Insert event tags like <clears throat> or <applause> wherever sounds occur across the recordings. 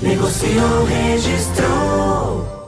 Negociou, registrou.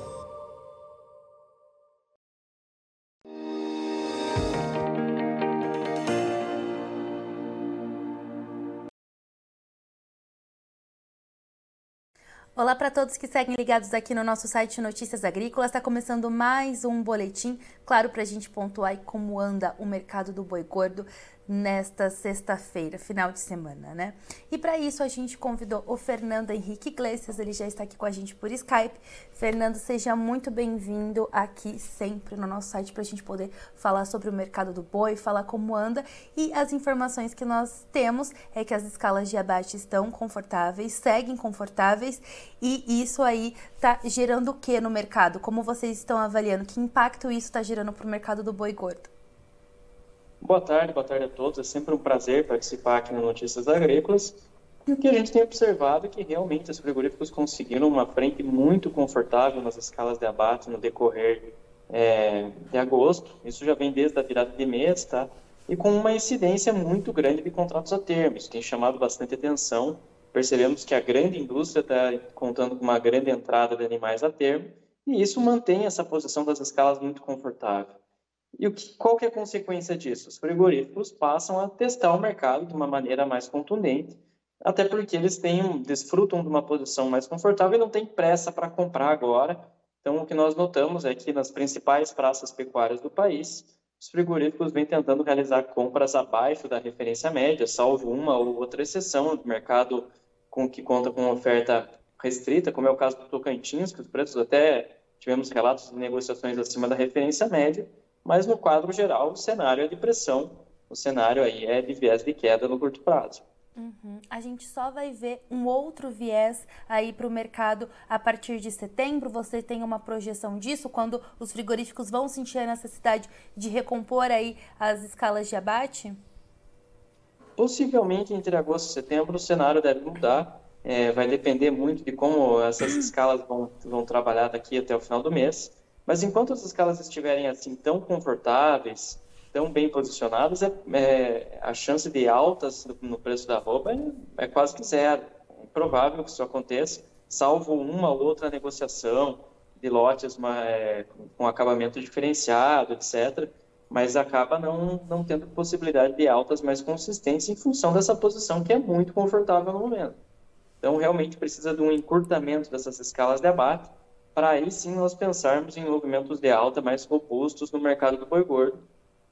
Olá para todos que seguem ligados aqui no nosso site Notícias Agrícolas. Está começando mais um boletim, claro, para a gente pontuar como anda o mercado do boi gordo nesta sexta-feira, final de semana, né? E para isso a gente convidou o Fernando Henrique Iglesias, ele já está aqui com a gente por Skype. Fernando, seja muito bem-vindo aqui sempre no nosso site para a gente poder falar sobre o mercado do boi, falar como anda e as informações que nós temos é que as escalas de abate estão confortáveis, seguem confortáveis e isso aí está gerando o que no mercado? Como vocês estão avaliando? Que impacto isso está gerando para o mercado do boi gordo? Boa tarde, boa tarde a todos. É sempre um prazer participar aqui no Notícias Agrícolas. E o que a gente tem observado é que realmente os frigoríficos conseguiram uma frente muito confortável nas escalas de abate no decorrer é, de agosto. Isso já vem desde a virada de mês, tá? E com uma incidência muito grande de contratos a termo. Isso tem chamado bastante atenção. Percebemos que a grande indústria está contando com uma grande entrada de animais a termo e isso mantém essa posição das escalas muito confortável. E o que, qual que é a consequência disso? Os frigoríficos passam a testar o mercado de uma maneira mais contundente, até porque eles têm, desfrutam de uma posição mais confortável e não têm pressa para comprar agora. Então, o que nós notamos é que nas principais praças pecuárias do país, os frigoríficos vêm tentando realizar compras abaixo da referência média, salvo uma ou outra exceção do mercado com que conta com oferta restrita, como é o caso do Tocantins, que os preços até tivemos relatos de negociações acima da referência média, mas no quadro geral o cenário é de pressão, o cenário aí é de viés de queda no curto prazo. Uhum. A gente só vai ver um outro viés aí para o mercado a partir de setembro. Você tem uma projeção disso quando os frigoríficos vão sentir a necessidade de recompor aí as escalas de abate? Possivelmente entre agosto e setembro o cenário deve mudar. É, vai depender muito de como essas escalas vão, vão trabalhar daqui até o final do mês. Mas enquanto as escalas estiverem assim tão confortáveis, tão bem posicionadas, é, é, a chance de altas no, preço da roupa é, é, quase que zero. É provável que isso aconteça, salvo uma ou outra negociação de lotes uma, é, com acabamento diferenciado, etc. Mas acaba não, não tendo possibilidade de altas mais consistentes em função dessa posição que é muito confortável no momento. Então, realmente precisa de um encurtamento dessas escalas de abate para aí sim nós pensarmos em movimentos de alta mais robustos no mercado do boi gordo,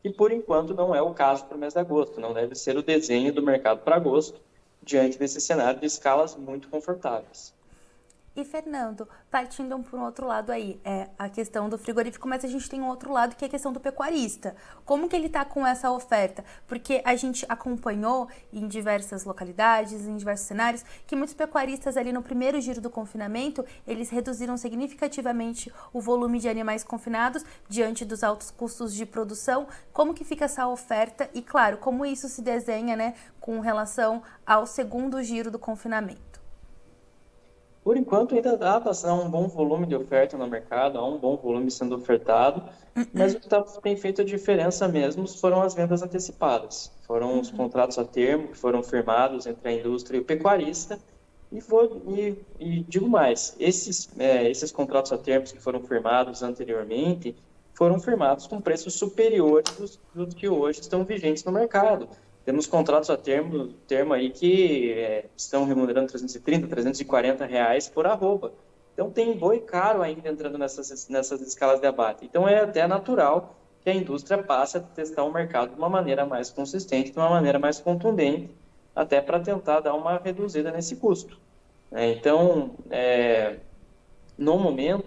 que por enquanto não é o caso para o mês de agosto, não deve ser o desenho do mercado para agosto, diante desse cenário de escalas muito confortáveis. E Fernando, partindo para um outro lado aí, é a questão do frigorífico, mas a gente tem um outro lado que é a questão do pecuarista. Como que ele está com essa oferta? Porque a gente acompanhou em diversas localidades, em diversos cenários, que muitos pecuaristas ali no primeiro giro do confinamento, eles reduziram significativamente o volume de animais confinados diante dos altos custos de produção. Como que fica essa oferta? E claro, como isso se desenha, né, com relação ao segundo giro do confinamento? Por enquanto, ainda dá para um bom volume de oferta no mercado, há um bom volume sendo ofertado, mas o que tá, tem feito a diferença mesmo foram as vendas antecipadas. Foram os uhum. contratos a termo que foram firmados entre a indústria e o pecuarista. E, vou, e, e digo mais, esses, é, esses contratos a termos que foram firmados anteriormente foram firmados com preços superiores dos, dos que hoje estão vigentes no mercado. Temos contratos a termo, termo aí que é, estão remunerando 330, 340 reais por arroba. Então tem boi caro ainda entrando nessas, nessas escalas de abate. Então é até natural que a indústria passe a testar o mercado de uma maneira mais consistente, de uma maneira mais contundente, até para tentar dar uma reduzida nesse custo. É, então, é, no momento,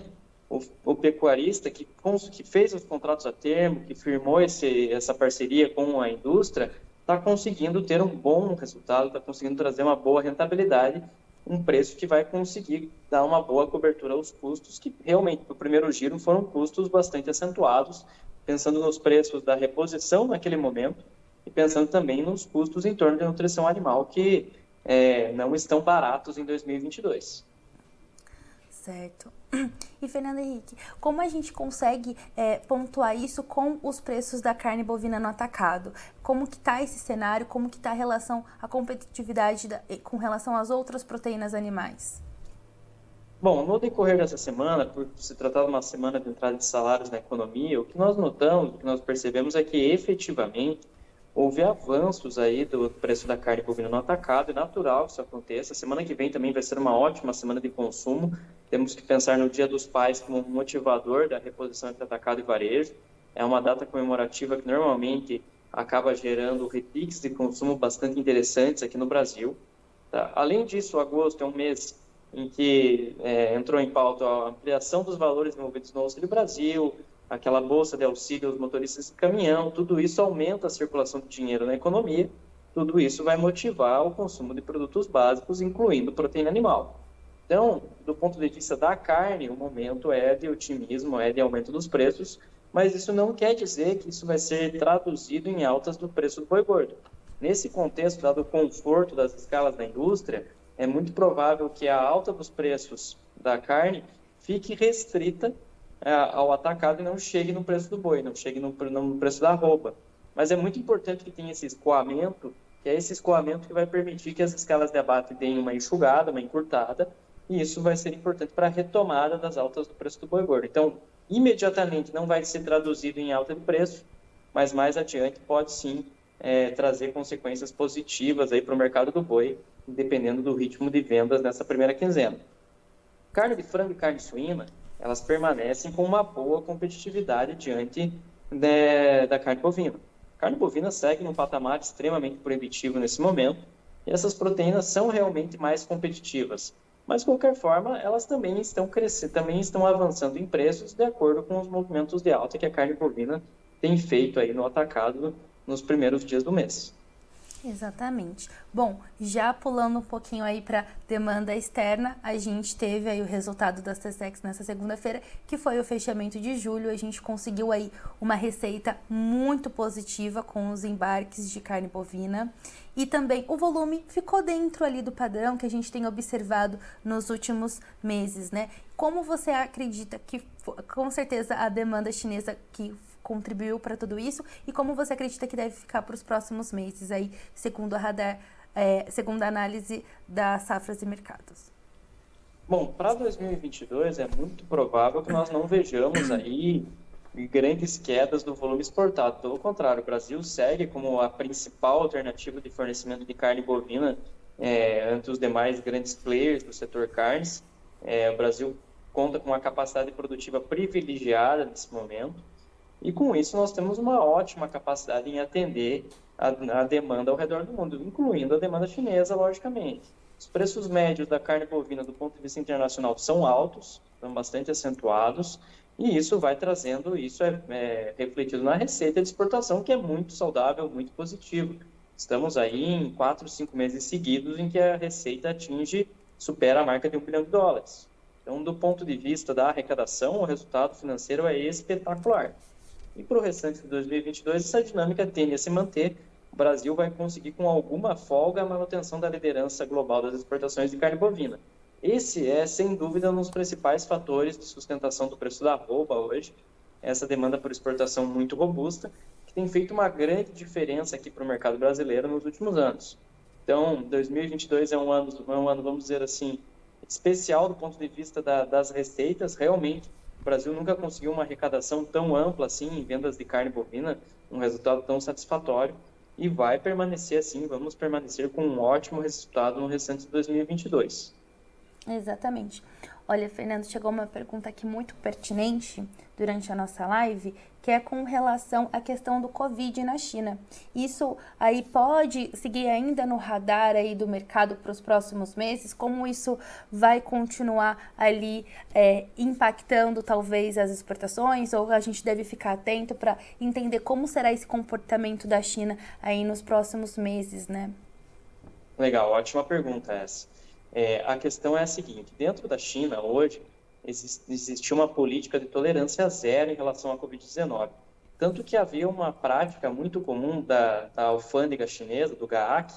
o, o pecuarista que, que, fez os contratos a termo, que firmou esse, essa parceria com a indústria, está conseguindo ter um bom resultado, está conseguindo trazer uma boa rentabilidade um preço que vai conseguir dar uma boa cobertura aos custos, que realmente, no primeiro giro, foram custos bastante acentuados, pensando nos preços da reposição naquele momento e pensando também nos custos em torno de nutrição animal, que é, não estão baratos em 2022. Certo. <clears throat> E Fernando Henrique, como a gente consegue é, pontuar isso com os preços da carne bovina no atacado? Como que está esse cenário? Como que está a relação, a competitividade da, com relação às outras proteínas animais? Bom, no decorrer dessa semana, por se tratar de uma semana de entrada de salários na economia, o que nós notamos, o que nós percebemos é que efetivamente houve avanços aí do preço da carne bovina no atacado, é natural que isso aconteça. Semana que vem também vai ser uma ótima semana de consumo. Temos que pensar no Dia dos Pais como motivador da reposição entre atacado e varejo. É uma data comemorativa que normalmente acaba gerando repiques de consumo bastante interessantes aqui no Brasil. Tá? Além disso, agosto é um mês em que é, entrou em pauta a ampliação dos valores envolvidos no Auxílio Brasil, aquela bolsa de auxílio aos motoristas de caminhão, tudo isso aumenta a circulação de dinheiro na economia, tudo isso vai motivar o consumo de produtos básicos, incluindo proteína animal. Então, do ponto de vista da carne, o momento é de otimismo, é de aumento dos preços, mas isso não quer dizer que isso vai ser traduzido em altas do preço do boi gordo. Nesse contexto, dado o conforto das escalas da indústria, é muito provável que a alta dos preços da carne fique restrita ao atacado não chegue no preço do boi, não chegue no, no preço da arroba. Mas é muito importante que tenha esse escoamento, que é esse escoamento que vai permitir que as escalas de abate deem uma enxugada, uma encurtada, e isso vai ser importante para a retomada das altas do preço do boi gordo. Então, imediatamente não vai ser traduzido em alta de preço, mas mais adiante pode sim é, trazer consequências positivas aí para o mercado do boi, dependendo do ritmo de vendas nessa primeira quinzena. Carne de frango e carne suína, elas permanecem com uma boa competitividade diante de, da carne bovina. A carne bovina segue num patamar extremamente proibitivo nesse momento e essas proteínas são realmente mais competitivas. Mas, de qualquer forma, elas também estão crescendo, também estão avançando em preços de acordo com os movimentos de alta que a carne bovina tem feito aí no atacado nos primeiros dias do mês. Exatamente. Bom, já pulando um pouquinho aí para demanda externa, a gente teve aí o resultado das TSEX nessa segunda-feira, que foi o fechamento de julho. A gente conseguiu aí uma receita muito positiva com os embarques de carne bovina e também o volume ficou dentro ali do padrão que a gente tem observado nos últimos meses, né? Como você acredita que com certeza a demanda chinesa que contribuiu para tudo isso e como você acredita que deve ficar para os próximos meses aí, segundo a Radar, é, segundo a análise das safras e mercados? Bom, para 2022 é muito provável que nós não vejamos aí grandes quedas do volume exportado. Pelo contrário, o Brasil segue como a principal alternativa de fornecimento de carne bovina é, entre os demais grandes players do setor carnes. É, o Brasil conta com uma capacidade produtiva privilegiada nesse momento. E com isso nós temos uma ótima capacidade em atender a, a demanda ao redor do mundo, incluindo a demanda chinesa, logicamente. Os preços médios da carne bovina do ponto de vista internacional são altos, são bastante acentuados, e isso vai trazendo, isso é, é, refletido na receita de exportação, que é muito saudável, muito positivo. Estamos aí em quatro, cinco meses seguidos em que a receita atinge, supera a marca de um bilhão de dólares. Então, do ponto de vista da arrecadação, o resultado financeiro é espetacular. E para o restante de 2022, essa dinâmica tende a se manter. O Brasil vai conseguir, com alguma folga, a manutenção da liderança global das exportações de carne bovina. Esse é, sem dúvida, um dos principais fatores de sustentação do preço da arroba hoje. Essa demanda por exportação muito robusta, que tem feito uma grande diferença aqui para o mercado brasileiro nos últimos anos. Então, 2022 é um ano, é um ano, vamos dizer assim, especial do ponto de vista da, das receitas. Realmente, o Brasil nunca conseguiu uma arrecadação tão ampla assim em vendas de carne bovina, um resultado tão satisfatório e vai permanecer assim, vamos permanecer com um ótimo resultado no restante de 2022. Exatamente. Olha, Fernando, chegou uma pergunta aqui muito pertinente durante a nossa live, que é com relação à questão do Covid na China. Isso aí pode seguir ainda no radar aí do mercado para os próximos meses? Como isso vai continuar ali é, impactando talvez as exportações? Ou a gente deve ficar atento para entender como será esse comportamento da China aí nos próximos meses, né? Legal, ótima pergunta essa. É, a questão é a seguinte: dentro da China, hoje, existe, existe uma política de tolerância zero em relação à Covid-19. Tanto que havia uma prática muito comum da, da alfândega chinesa, do GAAC,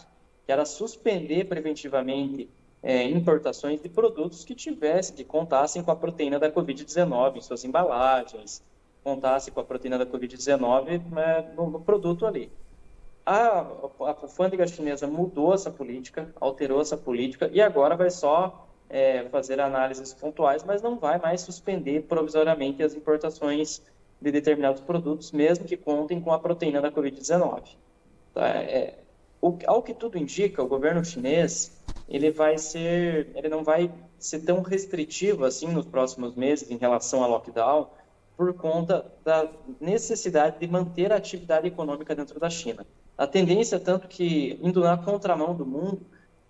que era suspender preventivamente é, importações de produtos que tivessem, que contassem com a proteína da Covid-19 em suas embalagens, contasse com a proteína da Covid-19 né, no, no, produto ali. A, a alfândega chinesa mudou essa política, alterou essa política e agora vai só é, fazer análises pontuais, mas não vai mais suspender provisoriamente as importações de determinados produtos, mesmo que contem com a proteína da Covid-19. Tá? É, ao que tudo indica, o governo chinês ele vai ser, ele não vai ser tão restritivo assim nos próximos meses em relação ao lockdown, por conta da necessidade de manter a atividade econômica dentro da China. A tendência é tanto que, indo na contramão do mundo,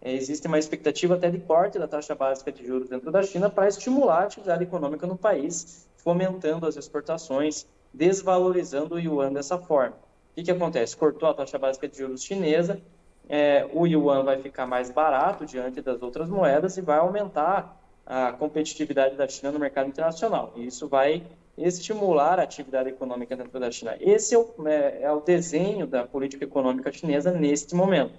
é, existe uma expectativa até de corte da taxa básica de juros dentro da China para estimular a atividade econômica no país, fomentando as exportações, desvalorizando o yuan dessa forma. O que, que acontece? Cortou a taxa básica de juros chinesa, é, o yuan vai ficar mais barato diante das outras moedas e vai aumentar a competitividade da China no mercado internacional. E isso vai estimular a atividade econômica dentro da China. Esse é o, é, é o desenho da política econômica chinesa neste momento.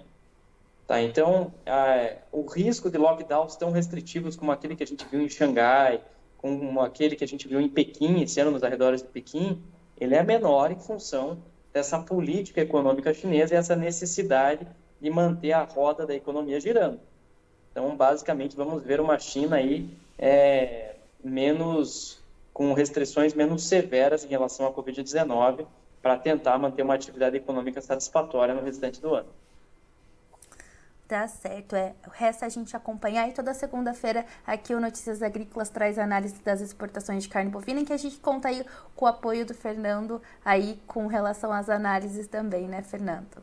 Tá? Então, a, o risco de lockdowns tão restritivos como aquele que a gente viu em Xangai, como aquele que a gente viu em Pequim, esse ano nos arredores de Pequim, ele é menor em função dessa política econômica chinesa e essa necessidade de manter a roda da economia girando. Então, basicamente, vamos ver uma China aí é, menos com restrições menos severas em relação à Covid-19 para tentar manter uma atividade econômica satisfatória no restante do ano. Tá certo, é. Resta a gente acompanhar e toda segunda-feira aqui o Notícias Agrícolas traz análise das exportações de carne bovina, em que a gente conta aí com o apoio do Fernando aí com relação às análises também, né, Fernando?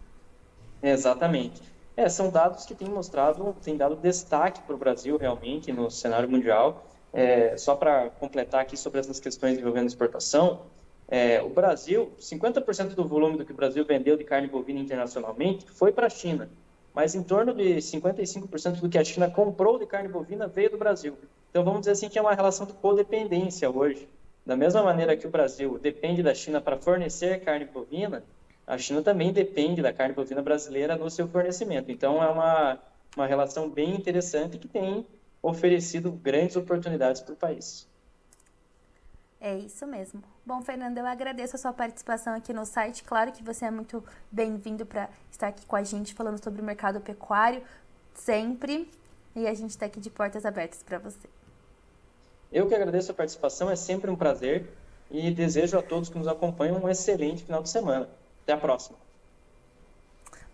Exatamente. É, são dados que têm mostrado, têm dado destaque para o Brasil realmente no cenário mundial é, só para completar aqui sobre essas questões envolvendo exportação, é, o Brasil, 50% do volume do que o Brasil vendeu de carne bovina internacionalmente foi para a China, mas em torno de 55% do que a China comprou de carne bovina veio do Brasil. Então vamos dizer assim que é uma relação de codependência hoje. Da mesma maneira que o Brasil depende da China para fornecer carne bovina, a China também depende da carne bovina brasileira no seu fornecimento. Então é uma, uma relação bem interessante que tem oferecido grandes oportunidades para o país. É isso mesmo. Bom, Fernando, eu agradeço a sua participação aqui no site. Claro que você é muito bem-vindo para estar aqui com a gente falando sobre o mercado pecuário, sempre. E a gente está aqui de portas abertas para você. Eu que agradeço a participação, é sempre um prazer e desejo a todos que nos acompanham um excelente final de semana. Até a próxima.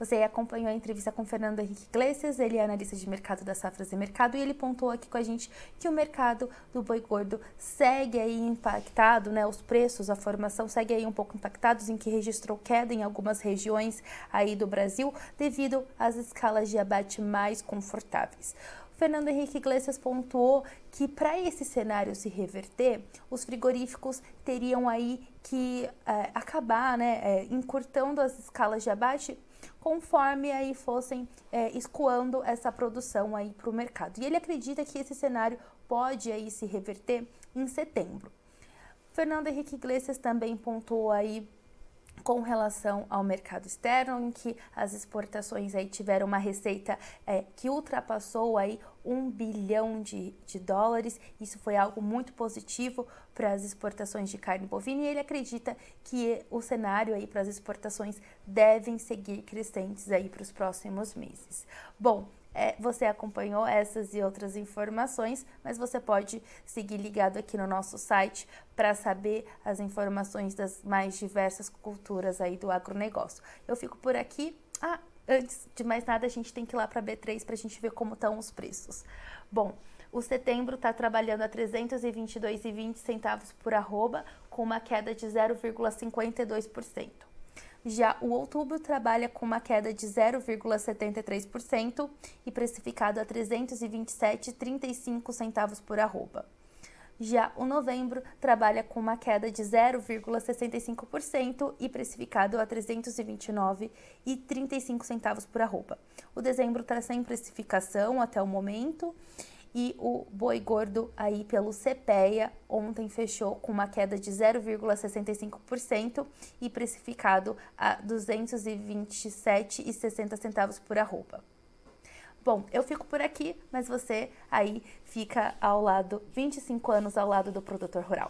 Você acompanhou a entrevista com Fernando Henrique Iglesias, ele é analista de mercado da Safras e Mercado, e ele pontuou aqui com a gente que o mercado do boi gordo segue aí impactado, né? Os preços, a formação segue aí um pouco impactados, em que registrou queda em algumas regiões aí do Brasil, devido às escalas de abate mais confortáveis. Fernando Henrique Iglesias pontuou que para esse cenário se reverter, os frigoríficos teriam aí que é, acabar, né, é, encurtando as escalas de abate conforme aí fossem é, escoando essa produção aí para o mercado. E ele acredita que esse cenário pode aí se reverter em setembro. Fernando Henrique Iglesias também pontuou aí com relação ao mercado externo, em que as exportações aí tiveram uma receita é, que ultrapassou aí um bilhão de, de dólares. Isso foi algo muito positivo para as exportações de carne bovina e ele acredita que o cenário aí para as exportações devem seguir crescentes aí para os próximos meses. Bom, é, você acompanhou essas e outras informações, mas você pode seguir ligado aqui no nosso site para saber as informações das mais diversas culturas aí do agronegócio. Eu fico por aqui. Ah, antes de mais nada, a gente tem que ir lá para B3 para a gente ver como estão os preços. Bom, o setembro está trabalhando a 322,20 centavos por arroba, com uma queda de 0,52%. Já o outubro trabalha com uma queda de 0,73% e precificado a 327,35 centavos por arroba. Já o novembro trabalha com uma queda de 0,65% e precificado a R$ 329,35 centavos por arroba. O dezembro está sem precificação até o momento e o boi gordo aí pelo CPEA ontem fechou com uma queda de 0,65% e precificado a R$ 227,60 centavos por arroba. Bom, eu fico por aqui, mas você aí fica ao lado, 25 anos ao lado do produtor rural.